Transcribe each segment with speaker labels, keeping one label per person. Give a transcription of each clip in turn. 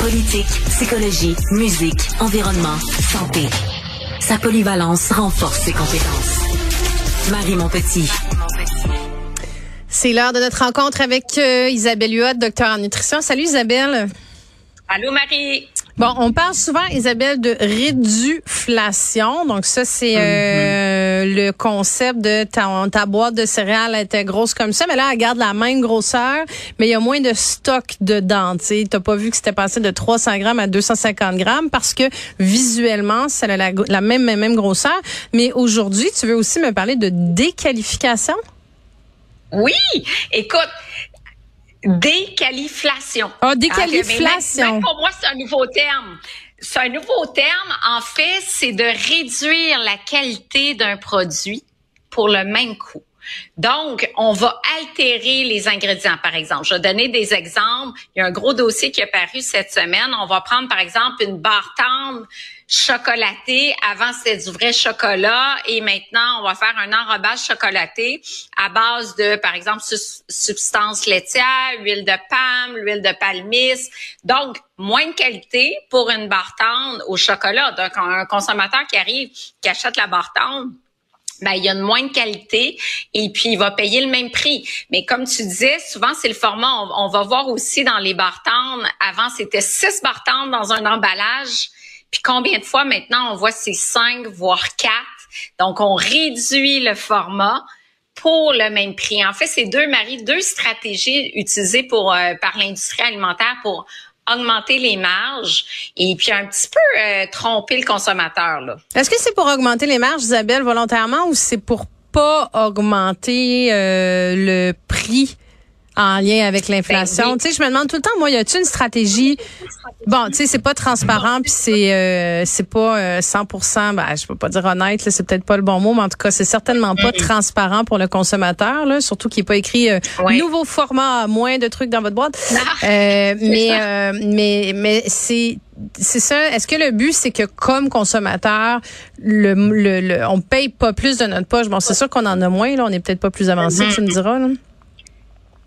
Speaker 1: Politique, psychologie, musique, environnement, santé. Sa polyvalence renforce ses compétences. Marie Montpetit.
Speaker 2: C'est l'heure de notre rencontre avec euh, Isabelle Huot, docteur en nutrition. Salut Isabelle.
Speaker 3: Allô Marie.
Speaker 2: Bon, on parle souvent, Isabelle, de réduflation. Donc ça, c'est euh, Le concept de ta, ta boîte de céréales était grosse comme ça, mais là, elle garde la même grosseur, mais il y a moins de stock dedans. Tu n'as pas vu que c'était passé de 300 grammes à 250 grammes parce que visuellement, ça a la, la même, même, même grosseur. Mais aujourd'hui, tu veux aussi me parler de déqualification?
Speaker 3: Oui, écoute, déqualiflation.
Speaker 2: Ah, déqualiflation.
Speaker 3: Même, même pour moi, c'est un nouveau terme. C'est un nouveau terme. En fait, c'est de réduire la qualité d'un produit pour le même coût. Donc, on va altérer les ingrédients, par exemple. Je vais donner des exemples. Il y a un gros dossier qui est paru cette semaine. On va prendre, par exemple, une barre tendre chocolatée. Avant, c'était du vrai chocolat et maintenant, on va faire un enrobage chocolaté à base de, par exemple, substances laitières, huile de palme, l'huile de palmiste. Donc, moins de qualité pour une barre au chocolat. Donc, un consommateur qui arrive, qui achète la barre tendre, ben, il y a une moins de qualité et puis il va payer le même prix. Mais comme tu disais, souvent c'est le format. On, on, va voir aussi dans les barres tendres. Avant, c'était six barres tendres dans un emballage. Puis combien de fois maintenant on voit ces cinq, voire quatre? Donc, on réduit le format pour le même prix. En fait, c'est deux, Marie, deux stratégies utilisées pour euh, par l'industrie alimentaire pour augmenter les marges et puis un petit peu euh, tromper le consommateur. là.
Speaker 2: Est-ce que c'est pour augmenter les marges, Isabelle, volontairement, ou c'est pour pas augmenter euh, le prix? En lien avec l'inflation?
Speaker 3: Ben oui.
Speaker 2: Tu sais, je me demande tout le temps, moi, y a-t-il une stratégie? Bon, tu sais, c'est pas transparent, puis c'est euh, c'est pas euh, 100%, ben, je peux pas dire honnête, c'est peut-être pas le bon mot, mais en tout cas, c'est certainement pas transparent pour le consommateur, là, surtout qu'il n'est pas écrit euh,
Speaker 3: Oui.
Speaker 2: nouveau format, moins de trucs dans votre boîte.
Speaker 3: Non.
Speaker 2: Euh, mais,
Speaker 3: ça.
Speaker 2: euh, mais mais c'est c'est ça. Est-ce que le but c'est que comme consommateur, le, le, le- on paye pas plus de notre poche? Bon, c'est sûr qu'on en a moins là. On est peut-être pas plus avancé. Tu me diras. Là.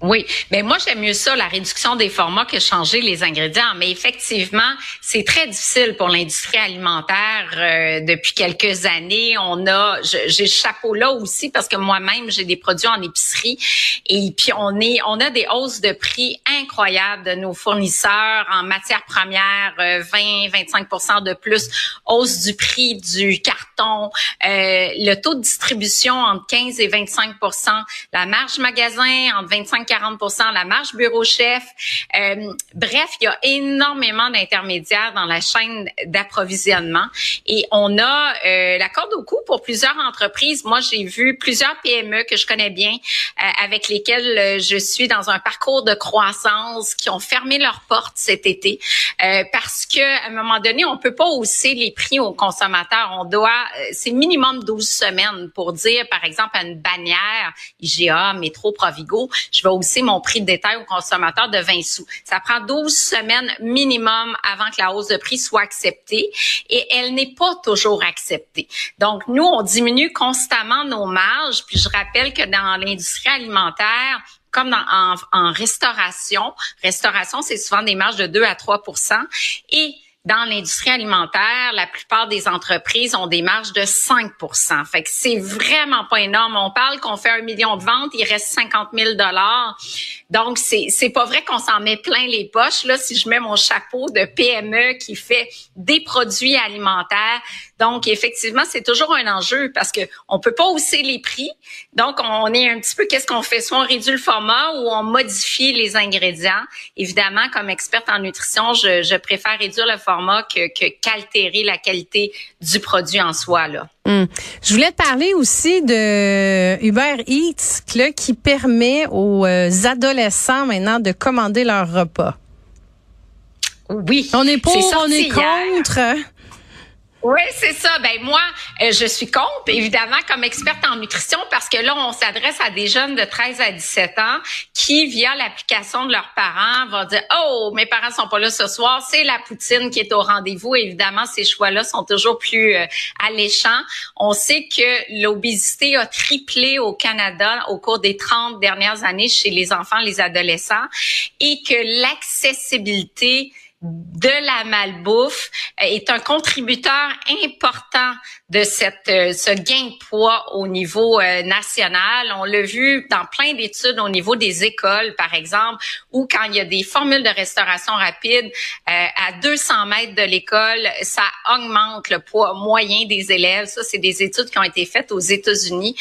Speaker 3: Oui, mais moi j'aime mieux ça, la réduction des formats que changer les ingrédients. Mais effectivement, c'est très difficile pour l'industrie alimentaire euh, depuis quelques années. On a, j'ai chapeau là aussi parce que moi-même j'ai des produits en épicerie et puis on est, on a des hausses de prix incroyables de nos fournisseurs en matières premières, euh, 20-25% de plus, hausse du prix du carton, euh, le taux de distribution entre 15 et 25 la marge magasin entre 25 et 40 la marge bureau chef. Euh, bref, il y a énormément d'intermédiaires dans la chaîne d'approvisionnement et on a euh, la corde au cou pour plusieurs entreprises. Moi, j'ai vu plusieurs PME que je connais bien euh, avec lesquelles euh, je suis dans un parcours de croissance qui ont fermé leurs portes cet été euh, parce que à un moment donné, on peut pas hausser les prix aux consommateurs. On doit, euh, c'est minimum 12 semaines pour dire, par exemple, à une bannière IGA, Métro, Provigo, je vais hausser mon prix de détail au consommateur de 20 sous. Ça prend 12 semaines minimum avant que la hausse de prix soit acceptée et elle n'est pas toujours acceptée. Donc, nous, on diminue constamment nos marges. Puis, je rappelle que dans l'industrie alimentaire, comme en restauration, restauration, c'est souvent des marges de 2 à 3% et dans l'industrie alimentaire, la plupart des entreprises ont des marges de 5% Fait que c'est vraiment pas énorme. On parle qu'on fait un million de ventes, il reste 50 000 dollars. Donc, c'est, c'est pas vrai qu'on s'en met plein les poches. Là, si je mets mon chapeau de PME qui fait des produits alimentaires. Donc, effectivement, c'est toujours un enjeu parce que on peut pas hausser les prix. Donc, on est un petit peu, qu'est-ce qu'on fait? Soit on réduit le format ou on modifie les ingrédients. Évidemment, comme experte en nutrition, je, je préfère réduire le format que, que qu'altérer la qualité du produit en soi, là.
Speaker 2: Hum. Je voulais te parler aussi de Uber Eats là, qui permet aux euh, adolescents maintenant de commander leur repas.
Speaker 3: Oui.
Speaker 2: On est pour, on est
Speaker 3: hier. Oui, c'est ça. Ben moi, euh, je suis contre, évidemment, comme experte en nutrition, parce que là, on s'adresse à des jeunes de 13 à 17 ans qui, via l'application de leurs parents, vont dire Oh, mes parents sont pas là ce soir, c'est la poutine qui est au rendez-vous. Évidemment, ces choix-là sont toujours plus euh, alléchants. On sait que l'obésité a triplé au Canada au cours des 30 dernières années chez les enfants, les adolescents, et que l'accessibilité de la malbouffe euh, est un contributeur important de cette euh, ce gain de poids au niveau euh, national. On l'a vu dans plein d'études au niveau des écoles, par exemple, ou quand il y a des formules de restauration rapide à 200 mètres de l'école, ça augmente le poids moyen des élèves. Ça, c'est des études qui ont été faites aux États-Unis.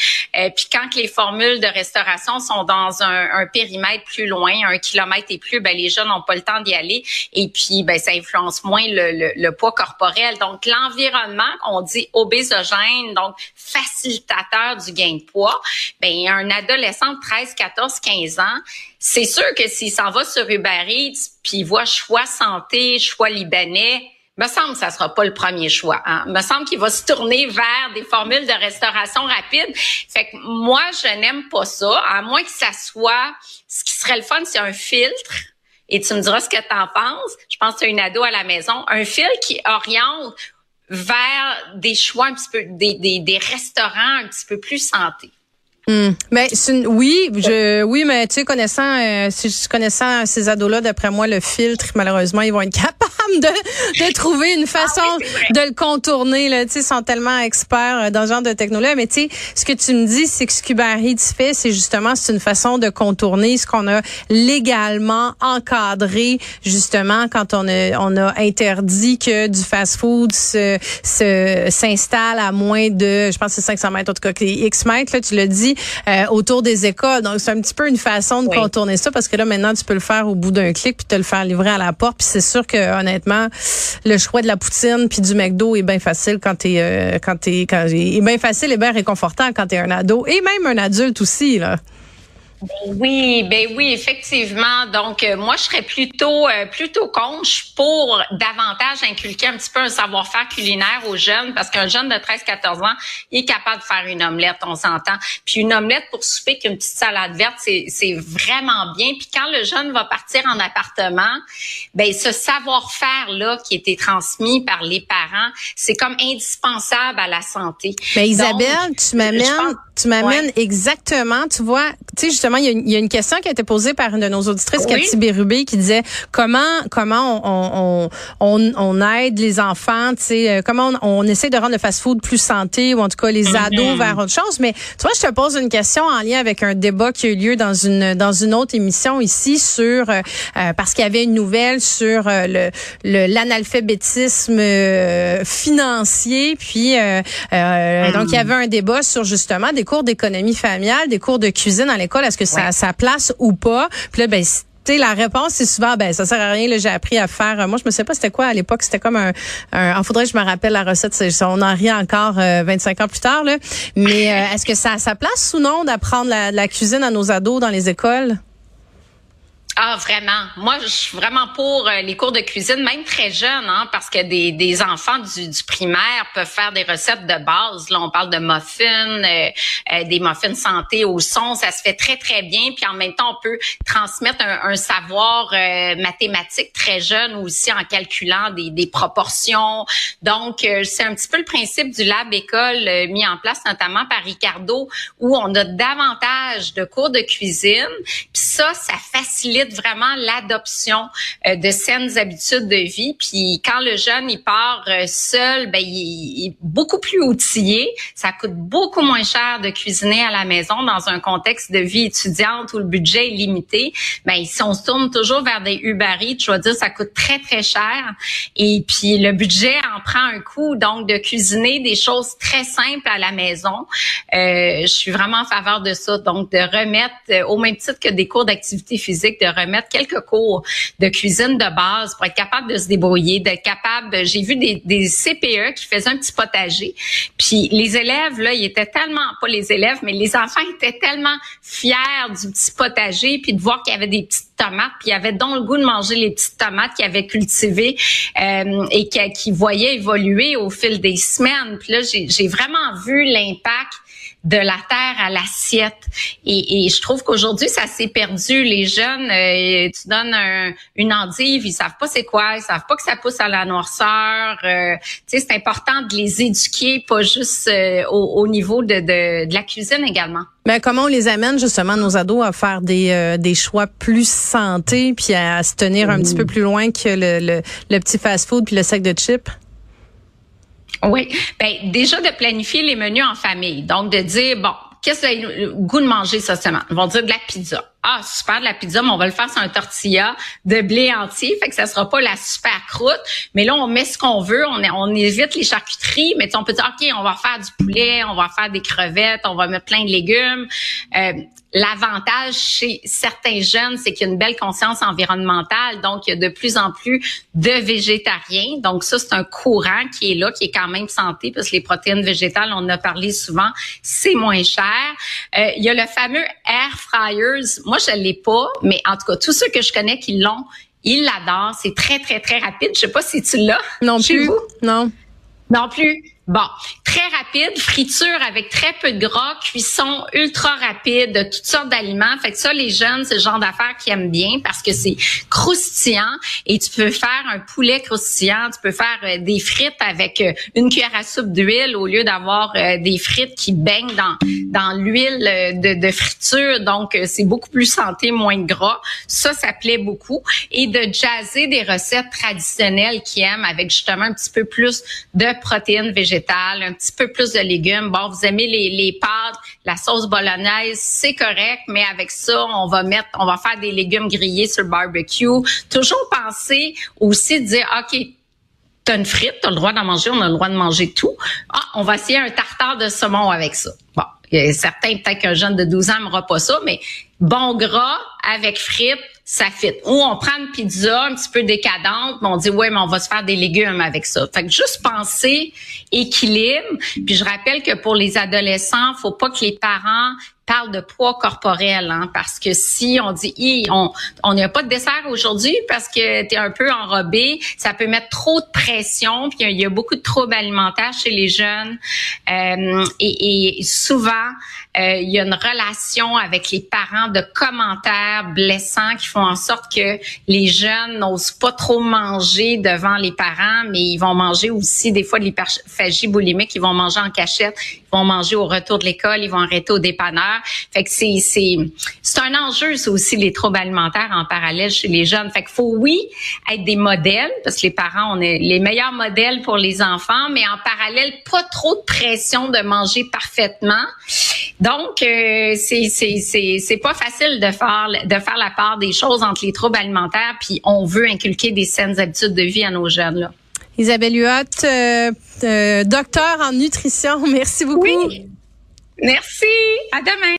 Speaker 3: puis quand les formules de restauration sont dans un, un périmètre plus loin, un kilomètre et plus, ben les jeunes n'ont pas le temps d'y aller. Et puis ben, ça influence moins le, le, poids corporel. Donc, l'environnement, on dit obésogène, donc facilitateur du gain de poids, ben, un adolescent de 13, 14, 15 ans, c'est sûr que s'il s'en va sur Uber Eats, puis il voit choix santé, choix libanais, me semble que ça sera pas le premier choix. Hein? Me semble qu'il va se tourner vers des formules de restauration rapide. Fait que moi, je n'aime pas ça, à moins que ça soit, ce qui serait le fun, c'est un filtre et tu me diras ce que tu en penses. Je pense que tu une ado à la maison. Un fil qui oriente vers des choix un petit peu, des, des, des restaurants un petit peu plus santé.
Speaker 2: Hmm. Mais oui, je oui, mais tu sais connaissant euh, si connaissant ces ados là d'après moi le filtre malheureusement ils vont être capables de, de trouver une façon ah de le contourner là, tu sais sont tellement experts euh, dans ce genre de technologie mais tu sais ce que tu me dis c'est que ce qu'Uber fait c'est justement c'est une façon de contourner ce qu'on a légalement encadré justement quand on a on a interdit que du fast-food se s'installe à moins de je pense c'est 500 mètres en tout cas X mètres là tu l'as euh, autour des écoles. Donc, c'est un petit peu une façon de contourner ça parce que là, maintenant, tu peux le faire au bout d'un clic puis te le faire livrer à la porte. Puis c'est sûr que, honnêtement, le choix de la poutine puis du McDo est bien facile quand t'es, euh, quand t'es, quand est bien facile et bien réconfortant quand t'es un ado et même un adulte aussi, là.
Speaker 3: Oui, ben oui, effectivement. Donc euh, moi, je serais plutôt euh, plutôt contre pour davantage inculquer un petit peu un savoir-faire culinaire aux jeunes, parce qu'un jeune de 13-14 ans, il est capable de faire une omelette, on s'entend. Puis une omelette pour souper qu'une petite salade verte, c'est c'est vraiment bien. Puis quand le jeune va partir en appartement, ben ce savoir-faire là qui a été transmis par les parents, c'est comme indispensable à la santé.
Speaker 2: Mais Isabelle, tu m'amènes tu m'amènes exactement, tu vois, tu sais justement, il y, a une question qui a été posée par une de nos auditrices, Cathy Bérubé, qui disait comment comment on, on, on, aide les enfants, tu sais, euh, comment on, essaie de rendre le fast-food plus santé ou en tout cas les mm-hmm. ados vers autre chose. Mais tu vois, je te pose une question en lien avec un débat qui a eu lieu dans une dans une autre émission ici sur euh, euh, parce qu'il y avait une nouvelle sur le l'analphabétisme financier, puis donc il y avait un débat sur justement des cours d'économie familiale, des cours de cuisine à l'école, est-ce que ça a sa place ou pas? Puis là, ben, sais, la réponse c'est souvent ben ça sert à rien là j'ai appris à faire moi je me sais pas c'était quoi à l'époque c'était comme un, un faudrait que je me rappelle la recette on en rit encore 25 euh, ans plus tard là. Mais euh, est-ce que ça a sa place ou non d'apprendre la cuisine à nos ados dans les écoles?
Speaker 3: Ah, vraiment. Moi, je suis vraiment pour euh, les cours de cuisine, même très jeunes, hein, parce que des, des enfants du, du, primaire peuvent faire des recettes de base. Là, on parle de muffins, euh, euh, des muffins santé au son. Ça se fait très, très bien. Puis en même temps, on peut transmettre un, un savoir mathématique très jeune aussi en calculant des, des proportions. Donc, c'est un petit peu le principe du lab école mis en place notamment par Ricardo, où on a davantage de cours de cuisine. Puis ça, ça facilite vraiment l'adoption euh, de saines habitudes de vie. Puis quand le jeune il part euh, seul, ben il, est beaucoup plus outillé. Ça coûte beaucoup moins cher de cuisiner à la maison dans un contexte de vie étudiante où le budget est limité. Ben si on se tourne toujours vers des Uber Eats, je dois dire ça coûte très très cher. Et puis le budget en prend un coup. Donc de cuisiner des choses très simples à la maison, euh, je suis vraiment en faveur de ça. Donc de remettre au même titre que des cours d'activité physique, de remettre quelques cours de cuisine de base pour être capable de se débrouiller, d'être capable. J'ai vu des, des CPE qui faisaient un petit potager, puis les élèves là, ils étaient tellement pas les élèves, mais les enfants étaient tellement fiers du petit potager, puis de voir qu'il y avait des petites tomates, puis il y avait donc le goût de manger les petites tomates qu'ils avaient cultivées euh, et qui, qui voyaient évoluer au fil des semaines. Puis là, j'ai vraiment vu l'impact de la terre à l'assiette. Et, et, je trouve qu'aujourd'hui, ça s'est perdu. Les jeunes, euh, tu donnes une endive, ils savent pas c'est quoi, ils savent pas que ça pousse à la noirceur. Euh, tu sais, c'est important de les éduquer, pas juste euh, au, au, niveau de, de, de, la cuisine également.
Speaker 2: Mais comment on les amène justement nos ados à faire des, des choix plus santé, puis à, se tenir un petit peu plus loin que le, le, le petit fast-food puis le sac de chips?
Speaker 3: Oui, ben déjà de planifier les menus en famille. Donc de dire bon, qu'est-ce que le goût de manger ça semaine Ils vont dire de la pizza. Ah, super de la pizza, mais on va le faire sur un tortilla de blé entier, fait que ça sera pas la super croûte, mais là on met ce qu'on veut, on, on évite les charcuteries, mais on peut dire OK, on va faire du poulet, on va faire des crevettes, on va mettre plein de légumes. Euh, L'avantage chez certains jeunes, c'est qu'il y a une belle conscience environnementale, donc il y a de plus en plus de végétariens. Donc ça, c'est un courant qui est là, qui est quand même santé, parce que les protéines végétales, on en a parlé souvent, c'est moins cher. Euh, il y a le fameux air fryers. Je l'ai pas, mais en tout cas, tous ceux que je connais qui l'ont, ils l'adorent. C'est très, très, très rapide. Je sais pas si tu l'as.
Speaker 2: Non plus. Non.
Speaker 3: Non plus. Bon, très rapide, friture avec très peu de gras, cuisson ultra rapide de toutes sortes d'aliments. Fait que ça, les jeunes, c'est le genre d'affaires qu'ils aiment bien parce que c'est croustillant et tu peux faire un poulet croustillant, tu peux faire euh, des frites avec euh, une cuillère à soupe d'huile au lieu d'avoir euh, des frites qui baignent dans dans l'huile de, de, friture. Donc, c'est beaucoup plus santé, moins de gras. Ça, ça plaît beaucoup. Et de jazzer des recettes traditionnelles qu'ils aiment avec justement un petit peu plus de protéines végétales un petit peu plus de légumes. Bon, vous aimez les, les pâtes, la sauce bolognaise, c'est correct, mais avec ça, on va mettre, on va faire des légumes grillés sur le barbecue. Toujours penser aussi de dire, OK, t'as une frite, t'as le droit d'en manger, on a le droit de manger tout. Ah, on va essayer un tartare de saumon avec ça. Bon, il y a certains, peut-être qu'un jeune de 12 ans n'aura pas ça, mais bon gras avec frites, ça fit. Ou on prend une pizza un petit peu décadente, mais on dit ouais, mais on va se faire des légumes avec ça. Fait que juste penser équilibre. Puis je rappelle que pour les adolescents, faut pas que les parents parlent de poids corporel, hein, parce que si on dit on on n'a pas de dessert aujourd'hui parce que tu es un peu enrobé, ça peut mettre trop de pression. Puis il y a beaucoup de troubles alimentaires chez les jeunes euh, et, souvent euh, il y a une relation avec les parents de commentaires blessants font en sorte que les jeunes n'osent pas trop manger devant les parents, mais ils vont manger aussi des fois de l'hyperphagie boulimique, ils vont manger en cachette, ils vont manger au retour de l'école, ils vont arrêter au dépanneur. Fait que c'est c'est c'est un enjeu c'est aussi les troubles alimentaires en parallèle chez les jeunes. Fait qu'il faut oui être des modèles parce que les parents on est les meilleurs modèles pour les enfants, mais en parallèle pas trop de pression de manger parfaitement. Donc, euh, c'est c'est pas facile de faire de faire la part des choses entre les troubles alimentaires, puis on veut inculquer des saines habitudes de vie à nos jeunes là.
Speaker 2: Isabelle Huot, euh, euh, docteur en nutrition, merci beaucoup.
Speaker 3: Oui. Merci. À demain.